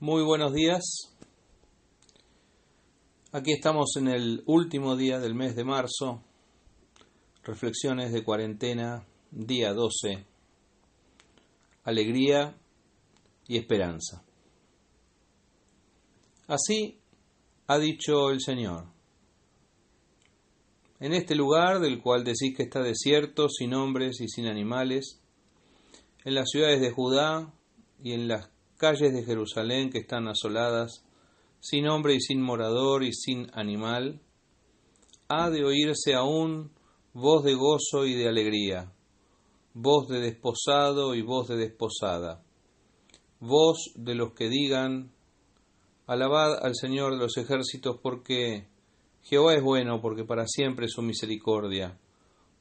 Muy buenos días. Aquí estamos en el último día del mes de marzo. Reflexiones de cuarentena, día 12. Alegría y esperanza. Así ha dicho el Señor. En este lugar del cual decís que está desierto, sin hombres y sin animales, en las ciudades de Judá y en las calles de Jerusalén que están asoladas, sin hombre y sin morador y sin animal, ha de oírse aún voz de gozo y de alegría, voz de desposado y voz de desposada, voz de los que digan, alabad al Señor de los ejércitos porque Jehová es bueno, porque para siempre es su misericordia,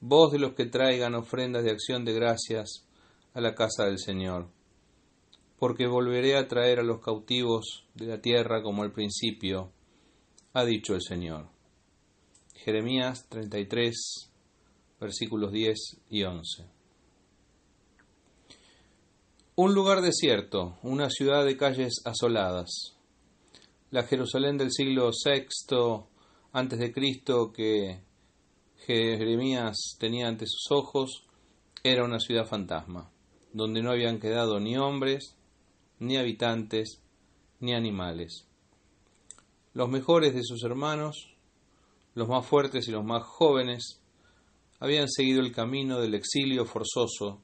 voz de los que traigan ofrendas de acción de gracias a la casa del Señor porque volveré a traer a los cautivos de la tierra como al principio, ha dicho el Señor. Jeremías 33, versículos 10 y 11. Un lugar desierto, una ciudad de calles asoladas. La Jerusalén del siglo VI antes de Cristo que Jeremías tenía ante sus ojos era una ciudad fantasma, donde no habían quedado ni hombres ni habitantes, ni animales. Los mejores de sus hermanos, los más fuertes y los más jóvenes, habían seguido el camino del exilio forzoso,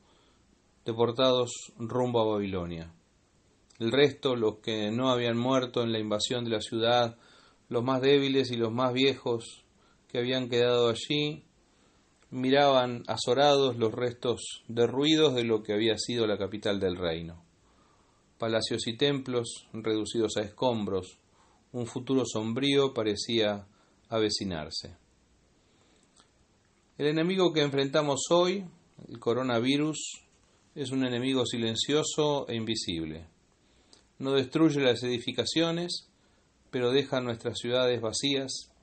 deportados rumbo a Babilonia. El resto, los que no habían muerto en la invasión de la ciudad, los más débiles y los más viejos que habían quedado allí, miraban azorados los restos derruidos de lo que había sido la capital del reino palacios y templos reducidos a escombros, un futuro sombrío parecía avecinarse. El enemigo que enfrentamos hoy, el coronavirus, es un enemigo silencioso e invisible. No destruye las edificaciones, pero deja nuestras ciudades vacías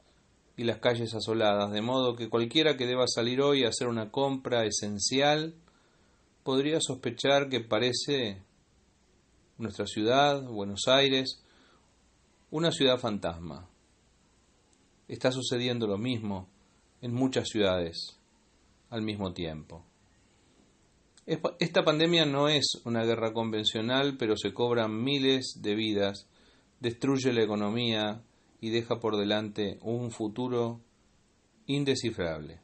y las calles asoladas, de modo que cualquiera que deba salir hoy a hacer una compra esencial podría sospechar que parece nuestra ciudad, Buenos Aires, una ciudad fantasma. Está sucediendo lo mismo en muchas ciudades al mismo tiempo. Esta pandemia no es una guerra convencional, pero se cobran miles de vidas, destruye la economía y deja por delante un futuro indescifrable.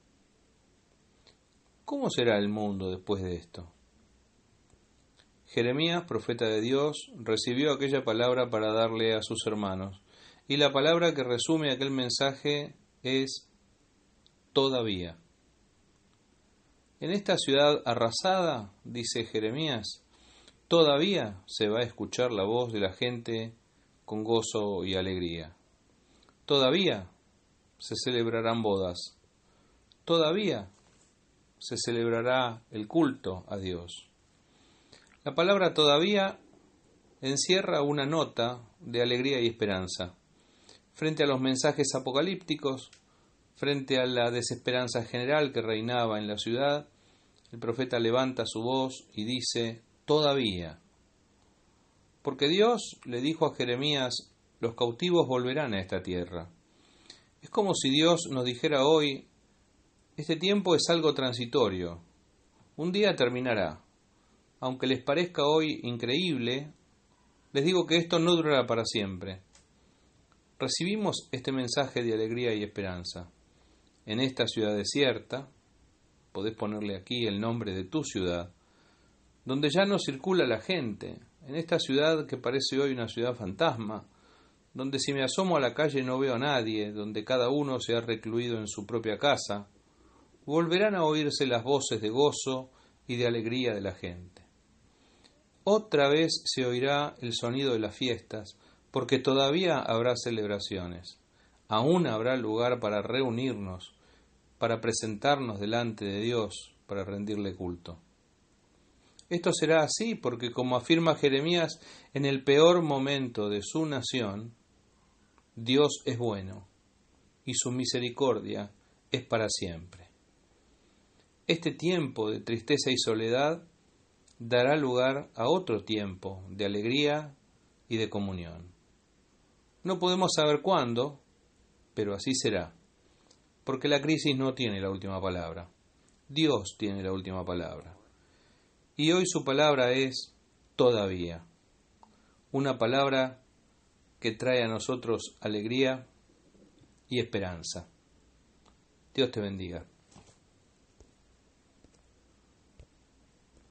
¿Cómo será el mundo después de esto? Jeremías, profeta de Dios, recibió aquella palabra para darle a sus hermanos. Y la palabra que resume aquel mensaje es todavía. En esta ciudad arrasada, dice Jeremías, todavía se va a escuchar la voz de la gente con gozo y alegría. Todavía se celebrarán bodas. Todavía se celebrará el culto a Dios. La palabra todavía encierra una nota de alegría y esperanza. Frente a los mensajes apocalípticos, frente a la desesperanza general que reinaba en la ciudad, el profeta levanta su voz y dice, todavía. Porque Dios le dijo a Jeremías, los cautivos volverán a esta tierra. Es como si Dios nos dijera hoy, este tiempo es algo transitorio, un día terminará aunque les parezca hoy increíble, les digo que esto no durará para siempre. Recibimos este mensaje de alegría y esperanza. En esta ciudad desierta, podés ponerle aquí el nombre de tu ciudad, donde ya no circula la gente, en esta ciudad que parece hoy una ciudad fantasma, donde si me asomo a la calle no veo a nadie, donde cada uno se ha recluido en su propia casa, volverán a oírse las voces de gozo y de alegría de la gente. Otra vez se oirá el sonido de las fiestas, porque todavía habrá celebraciones. Aún habrá lugar para reunirnos, para presentarnos delante de Dios, para rendirle culto. Esto será así porque, como afirma Jeremías, en el peor momento de su nación, Dios es bueno y su misericordia es para siempre. Este tiempo de tristeza y soledad dará lugar a otro tiempo de alegría y de comunión. No podemos saber cuándo, pero así será, porque la crisis no tiene la última palabra. Dios tiene la última palabra. Y hoy su palabra es todavía, una palabra que trae a nosotros alegría y esperanza. Dios te bendiga.